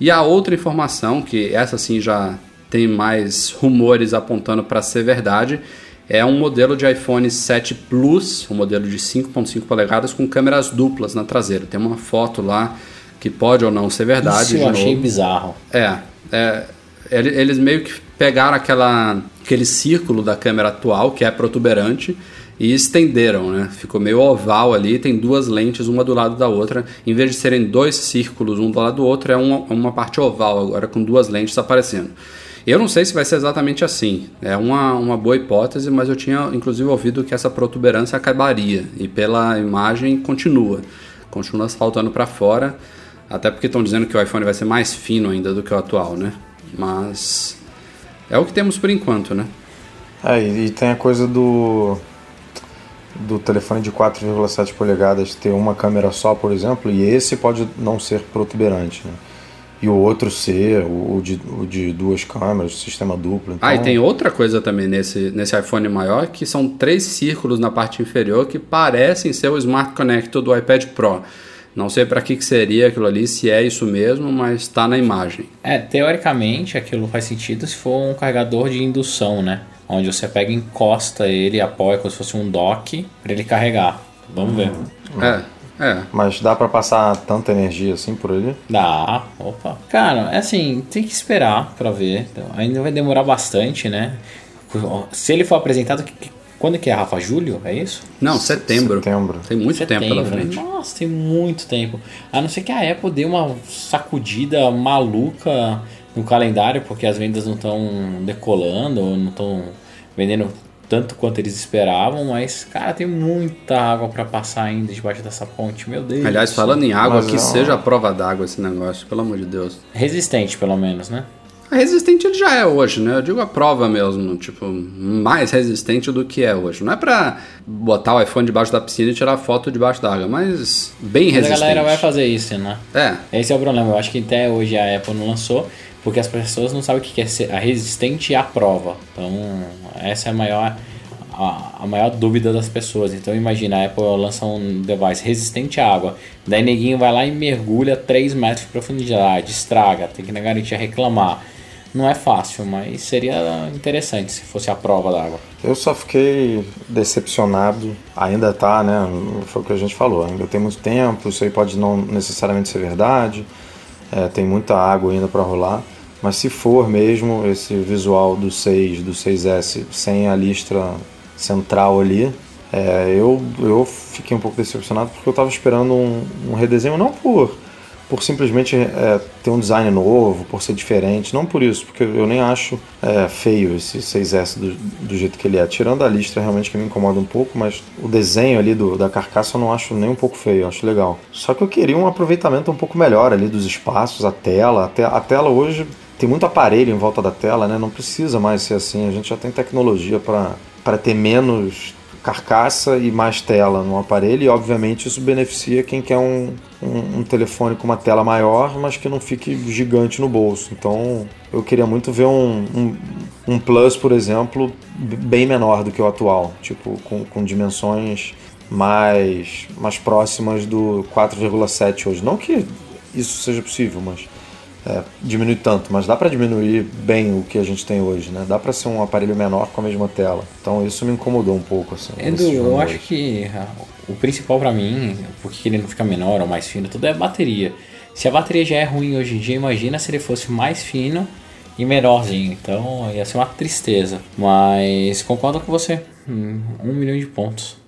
A: E a outra informação, que essa sim já tem mais rumores apontando para ser verdade, é um modelo de iPhone 7 Plus, um modelo de 5.5 polegadas com câmeras duplas na traseira. Tem uma foto lá que pode ou não ser verdade.
B: Isso eu achei novo. bizarro.
A: É, é, eles meio que pegaram aquela, aquele círculo da câmera atual, que é protuberante, e estenderam, né? Ficou meio oval ali, tem duas lentes, uma do lado da outra. Em vez de serem dois círculos, um do lado do outro, é uma, uma parte oval agora, com duas lentes aparecendo. Eu não sei se vai ser exatamente assim. É uma, uma boa hipótese, mas eu tinha inclusive ouvido que essa protuberância acabaria. E pela imagem continua. Continua saltando para fora. Até porque estão dizendo que o iPhone vai ser mais fino ainda do que o atual, né? Mas é o que temos por enquanto, né?
C: É, e tem a coisa do do telefone de 4,7 polegadas ter uma câmera só, por exemplo, e esse pode não ser protuberante, né? E o outro ser, o de, o de duas câmeras, sistema duplo. Então...
A: Ah, e tem outra coisa também nesse, nesse iPhone maior, que são três círculos na parte inferior que parecem ser o Smart Connector do iPad Pro. Não sei para que, que seria aquilo ali, se é isso mesmo, mas está na imagem.
B: É, teoricamente aquilo faz sentido se for um carregador de indução, né? Onde você pega e encosta ele e apoia como se fosse um dock para ele carregar. Vamos ver.
A: É, é.
C: Mas dá para passar tanta energia assim por ali?
B: Dá. Opa. Cara, é assim, tem que esperar para ver. Então, ainda vai demorar bastante, né? Se ele for apresentado, quando que é, Rafa? Julho? É isso?
A: Não, setembro.
C: Setembro.
A: Tem muito
B: setembro.
A: tempo pela frente.
B: Nossa, tem muito tempo. A não ser que a Apple dê uma sacudida maluca no calendário, porque as vendas não estão decolando, ou não estão vendendo tanto quanto eles esperavam, mas, cara, tem muita água para passar ainda debaixo dessa ponte, meu Deus.
A: Aliás, falando em água, mas que não... seja a prova d'água esse negócio, pelo amor de Deus.
B: Resistente, pelo menos, né?
A: Resistente ele já é hoje, né? Eu digo a prova mesmo, tipo, mais resistente do que é hoje. Não é pra botar o iPhone debaixo da piscina e tirar foto debaixo d'água, mas bem mas resistente.
B: a galera vai fazer isso, né?
A: É.
B: Esse é o problema. Eu acho que até hoje a Apple não lançou, porque as pessoas não sabem o que é ser a resistente à prova. Então, essa é a maior a, a, maior dúvida das pessoas. Então imagina, a Apple lança um device resistente à água, daí neguinho vai lá e mergulha 3 metros de profundidade, estraga, tem que na garantia reclamar. Não é fácil, mas seria interessante se fosse a prova d'água.
C: Eu só fiquei decepcionado, ainda tá, né? Foi o que a gente falou, ainda tem muito tempo, isso aí pode não necessariamente ser verdade, é, tem muita água ainda para rolar. Mas se for mesmo esse visual do 6, do 6S sem a listra central ali, é, eu, eu fiquei um pouco decepcionado porque eu estava esperando um, um redesenho não por por simplesmente é, ter um design novo, por ser diferente, não por isso, porque eu nem acho é, feio esse 6S do, do, jeito que ele é. Tirando a listra realmente que me incomoda um pouco, mas o desenho ali do, da carcaça eu não acho nem um pouco feio, eu acho legal. Só que eu queria um aproveitamento um pouco melhor ali dos espaços, a tela. A, te, a tela hoje tem muito aparelho em volta da tela, né? Não precisa mais ser assim, a gente já tem tecnologia para ter menos carcaça e mais tela no aparelho, e obviamente isso beneficia quem quer um, um, um, telefone com uma tela maior, mas que não fique gigante no bolso. Então eu queria muito ver um, um, um Plus, por exemplo, bem menor do que o atual, tipo, com, com dimensões mais, mais próximas do 4,7 hoje. Não que isso seja possível, mas é, diminui tanto, mas dá para diminuir bem o que a gente tem hoje, né? Dá para ser um aparelho menor com a mesma tela. Então isso me incomodou um pouco assim.
B: Edu, eu acho que ah, o principal para mim, porque ele não fica menor ou mais fino, tudo é a bateria. Se a bateria já é ruim hoje em dia, imagina se ele fosse mais fino e menorzinho. Então ia ser uma tristeza. Mas concordo com você. Hum, um milhão de pontos.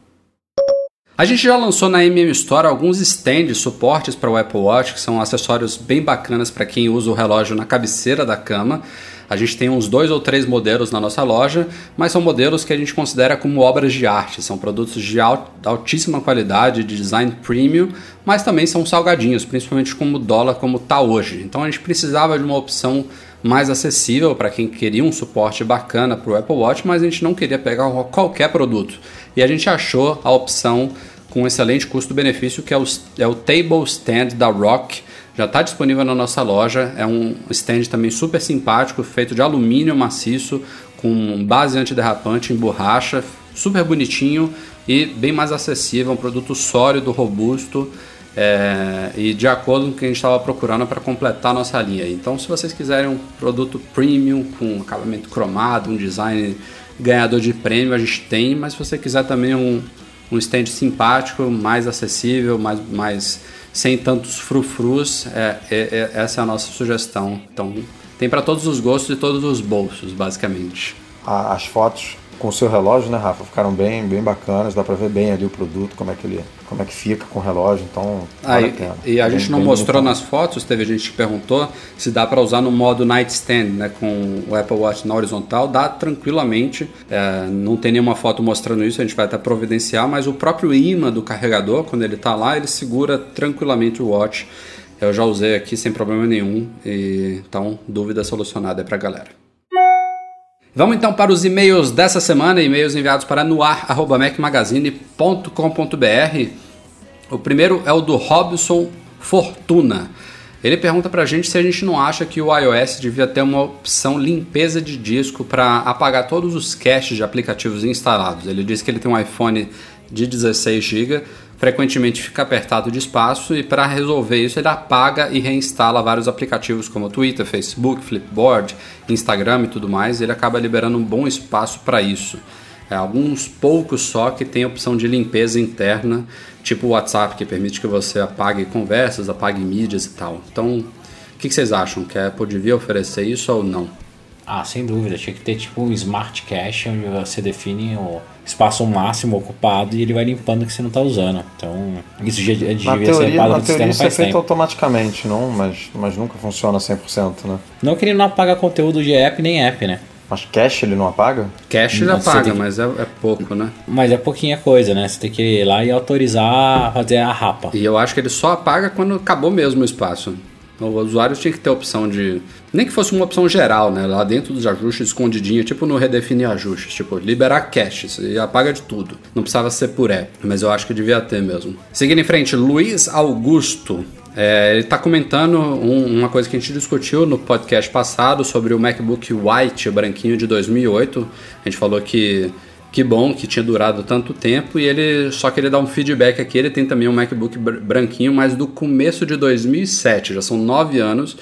A: A gente já lançou na MM Store alguns stands, suportes para o Apple Watch, que são acessórios bem bacanas para quem usa o relógio na cabeceira da cama. A gente tem uns dois ou três modelos na nossa loja, mas são modelos que a gente considera como obras de arte. São produtos de altíssima qualidade, de design premium, mas também são salgadinhos, principalmente como o dólar como está hoje. Então a gente precisava de uma opção mais acessível para quem queria um suporte bacana para o Apple Watch, mas a gente não queria pegar qualquer produto. E a gente achou a opção com um excelente custo-benefício que é o, é o Table Stand da Rock. Já está disponível na nossa loja. É um stand também super simpático, feito de alumínio maciço, com base antiderrapante em borracha, super bonitinho e bem mais acessível. Um produto sólido, robusto é, e de acordo com o que a gente estava procurando para completar a nossa linha. Então, se vocês quiserem um produto premium com acabamento cromado, um design ganhador de prêmio, a gente tem, mas se você quiser também um, um stand simpático, mais acessível, mais, mais sem tantos frufrus, é, é, é essa é a nossa sugestão. Então, tem para todos os gostos e todos os bolsos, basicamente.
C: As fotos com o seu relógio, né, Rafa? Ficaram bem, bem bacanas, dá para ver bem ali o produto, como é que ele, como é que fica com o relógio, então
A: vale a E a bem, gente não mostrou nas fotos, teve gente que perguntou se dá para usar no modo nightstand, né, com o Apple Watch na horizontal, dá tranquilamente, é, não tem nenhuma foto mostrando isso, a gente vai até providenciar, mas o próprio imã do carregador, quando ele está lá, ele segura tranquilamente o watch. Eu já usei aqui sem problema nenhum, e, então dúvida solucionada é para galera. Vamos então para os e-mails dessa semana, e-mails enviados para noar.mecmagazine.com.br. O primeiro é o do Robson Fortuna. Ele pergunta para a gente se a gente não acha que o iOS devia ter uma opção limpeza de disco para apagar todos os caches de aplicativos instalados. Ele diz que ele tem um iPhone de 16 GB frequentemente fica apertado de espaço e para resolver isso ele apaga e reinstala vários aplicativos como Twitter, Facebook, Flipboard, Instagram e tudo mais. ele acaba liberando um bom espaço para isso. É, alguns poucos só que tem opção de limpeza interna, tipo o WhatsApp, que permite que você apague conversas, apague mídias e tal. Então, o que, que vocês acham? Que a Apple devia oferecer isso ou não?
B: Ah, sem dúvida. Tinha que ter tipo um Smart Cache onde você define o espaço máximo ocupado e ele vai limpando o que você não está usando. Então, isso já devia teoria, ser
C: na do teoria isso é feito tempo. automaticamente, não? Mas, mas nunca funciona 100%, né?
B: Não que ele não apaga conteúdo de app nem app, né?
C: Mas cache ele não apaga?
A: Cache ele apaga, que... mas é, é, pouco, né?
B: Mas é pouquinha coisa, né? Você tem que ir lá e autorizar fazer a rapa.
A: E eu acho que ele só apaga quando acabou mesmo o espaço. O usuário tinha que ter a opção de. Nem que fosse uma opção geral, né? Lá dentro dos ajustes, escondidinha, tipo no redefinir ajustes. Tipo, liberar caches e apaga de tudo. Não precisava ser por app, mas eu acho que devia ter mesmo. Seguindo em frente, Luiz Augusto. É, ele está comentando um, uma coisa que a gente discutiu no podcast passado sobre o MacBook White branquinho de 2008. A gente falou que que bom que tinha durado tanto tempo e ele só queria dar um feedback aqui. Ele tem também um MacBook branquinho, mas do começo de 2007, já são nove anos.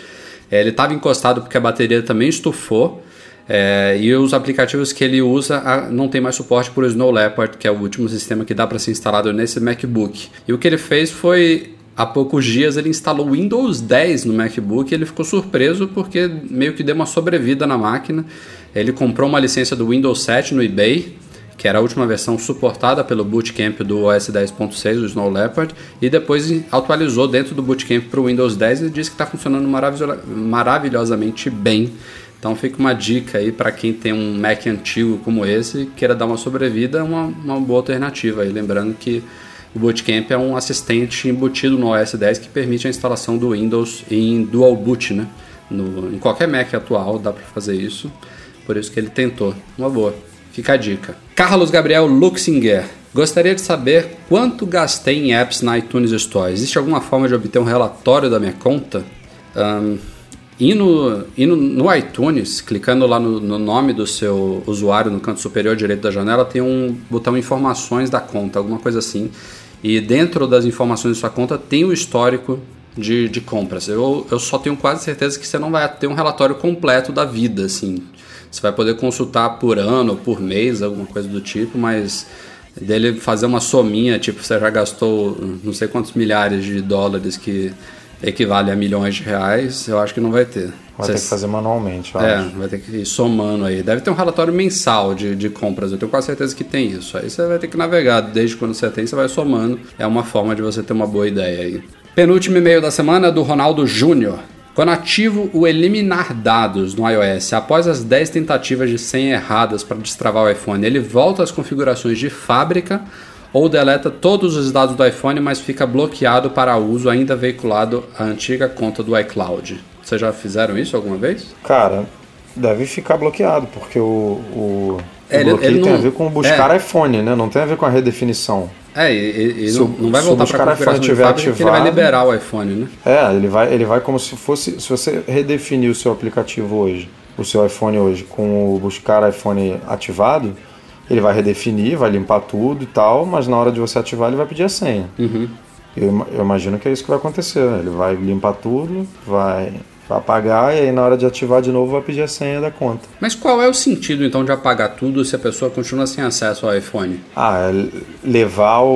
A: É, ele estava encostado porque a bateria também estufou. É, e os aplicativos que ele usa não tem mais suporte para o Snow Leopard, que é o último sistema que dá para ser instalado nesse MacBook. E o que ele fez foi há poucos dias ele instalou Windows 10 no MacBook e ele ficou surpreso porque meio que deu uma sobrevida na máquina. Ele comprou uma licença do Windows 7 no eBay que era a última versão suportada pelo Bootcamp do OS 10.6, o Snow Leopard, e depois atualizou dentro do Bootcamp para o Windows 10 e disse que está funcionando maravilhosamente bem. Então fica uma dica aí para quem tem um Mac antigo como esse e queira dar uma sobrevida, uma, uma boa alternativa. Aí. Lembrando que o Bootcamp é um assistente embutido no OS 10 que permite a instalação do Windows em Dual Boot, né? No, em qualquer Mac atual dá para fazer isso, por isso que ele tentou. Uma boa. Fica a dica. Carlos Gabriel Luxinger. Gostaria de saber quanto gastei em apps na iTunes Store. Existe alguma forma de obter um relatório da minha conta? Um, indo, indo no iTunes, clicando lá no, no, nome do seu usuário no canto superior direito da janela, tem um botão informações da conta, alguma coisa assim. E dentro das informações da sua conta tem o histórico de, de compras. Eu, eu só tenho quase certeza que você não vai ter um relatório completo da vida, assim. Você vai poder consultar por ano por mês, alguma coisa do tipo, mas dele fazer uma sominha, tipo, você já gastou não sei quantos milhares de dólares que equivale a milhões de reais, eu acho que não vai ter.
C: Vai ter que fazer manualmente, eu
A: É,
C: acho.
A: vai ter que ir somando aí. Deve ter um relatório mensal de, de compras, eu tenho quase certeza que tem isso. Aí você vai ter que navegar, desde quando você tem, você vai somando. É uma forma de você ter uma boa ideia aí. Penúltimo e-mail da semana é do Ronaldo Júnior. Quando ativo o eliminar dados no iOS após as 10 tentativas de senha erradas para destravar o iPhone, ele volta às configurações de fábrica ou deleta todos os dados do iPhone, mas fica bloqueado para uso ainda veiculado à antiga conta do iCloud. Vocês já fizeram isso alguma vez?
C: Cara, deve ficar bloqueado, porque o, o,
A: É,
C: o
A: ele-
C: bloqueio
A: ele
C: tem
A: não-
C: a ver com buscar
A: é.
C: iPhone, né? Não tem a ver com a redefinição.
A: É, e, e- e
C: Se
A: não, vai voltar para a
C: iPhone
A: configuração
C: tiver
A: fábrica porque ele vai
C: ativado-
A: liberar o iPhone, né?
C: É, ele vai, ele vai como se fosse. Se você redefinir o seu aplicativo hoje, o seu iPhone hoje, com o buscar iPhone ativado, ele vai redefinir, vai limpar tudo e tal, mas na hora de você ativar ele vai pedir a senha.
A: Uhum.
C: Eu, eu imagino que é isso que vai acontecer. Ele vai limpar tudo, vai, apagar e aí na hora de ativar de novo vai pedir a senha da conta.
A: Mas qual é o sentido então de apagar tudo se a pessoa continua sem acesso ao iPhone?
C: Ah, é levar o,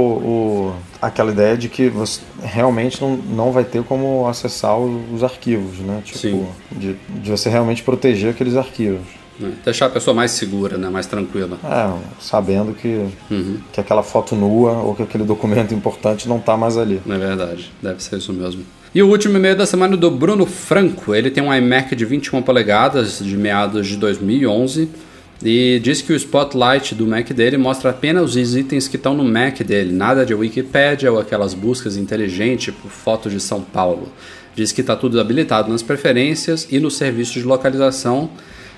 C: o- aquela ideia de que você realmente não, não vai ter como acessar os arquivos, né? Tipo,
A: Sim.
C: De, de você realmente proteger aqueles arquivos.
A: né? Deixar a pessoa mais segura, né? mais tranquila.
C: É, sabendo que,
A: Uhum.
C: que aquela foto nua ou que aquele documento [laughs] importante não tá mais ali.
A: É verdade, deve ser isso mesmo. E o último e-mail da semana é do Bruno Franco. Ele tem um iMac de 21 polegadas de meados de 2011 e diz que o Spotlight do Mac dele mostra apenas os itens que estão no Mac dele, nada de Wikipedia ou aquelas buscas inteligentes por fotos de São Paulo. Diz que está tudo habilitado nas preferências e no serviço de localização,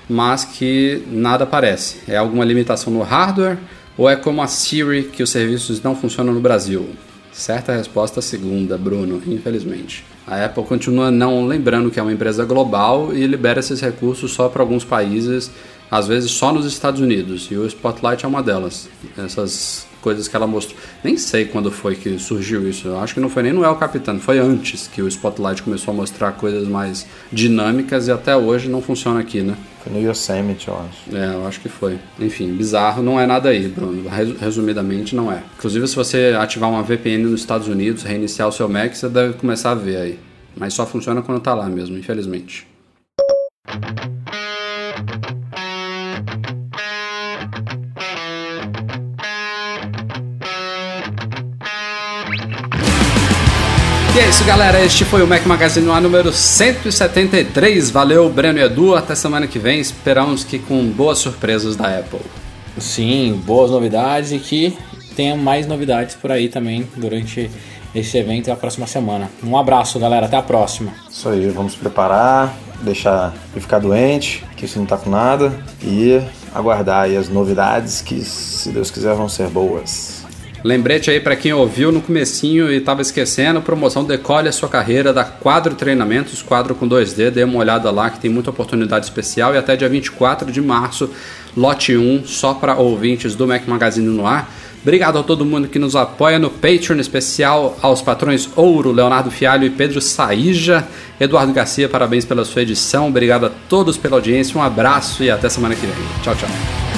A: mas que nada aparece. É alguma limitação no hardware ou é como a Siri que os serviços não funcionam no Brasil? Certa resposta segunda, Bruno, infelizmente. A Apple continua não lembrando que é uma empresa global e libera esses recursos só para alguns países, às vezes só nos Estados Unidos, e o Spotlight é uma delas. Essas coisas que ela mostrou. Nem sei quando foi que surgiu isso. Eu acho que não foi nem no El Capitano, foi antes que o Spotlight começou a mostrar coisas mais dinâmicas e até hoje não funciona aqui, né?
C: Foi no Yosemite, eu acho.
A: É, eu acho que foi. Enfim, bizarro não é nada aí, Bruno. Resu- Resumidamente, não é. Inclusive, se você ativar uma VPN nos Estados Unidos, reiniciar o seu Mac, você deve começar a ver aí. Mas só funciona quando tá lá mesmo, infelizmente. E é isso, galera. Este foi o Mac Magazine no ar número 173. Valeu, Breno e Edu. Até semana que vem. Esperamos que com boas surpresas da Apple.
B: Sim, boas novidades e que tenha mais novidades por aí também durante esse evento e a próxima semana. Um abraço, galera. Até a próxima.
C: Isso aí, vamos preparar, deixar ele ficar doente, que isso não tá com nada, e aguardar aí as novidades que, se Deus quiser, vão ser boas.
A: Lembrete aí para quem ouviu no comecinho e estava esquecendo, promoção Decole a sua carreira da Quadro Treinamentos, quadro com 2D, dê uma olhada lá que tem muita oportunidade especial e até dia 24 de março, lote 1, só para ouvintes do Mac Magazine no ar. Obrigado a todo mundo que nos apoia no Patreon, especial aos patrões Ouro, Leonardo Fialho e Pedro Saíja. Eduardo Garcia, parabéns pela sua edição. Obrigado a todos pela audiência, um abraço e até semana que vem. Tchau, tchau.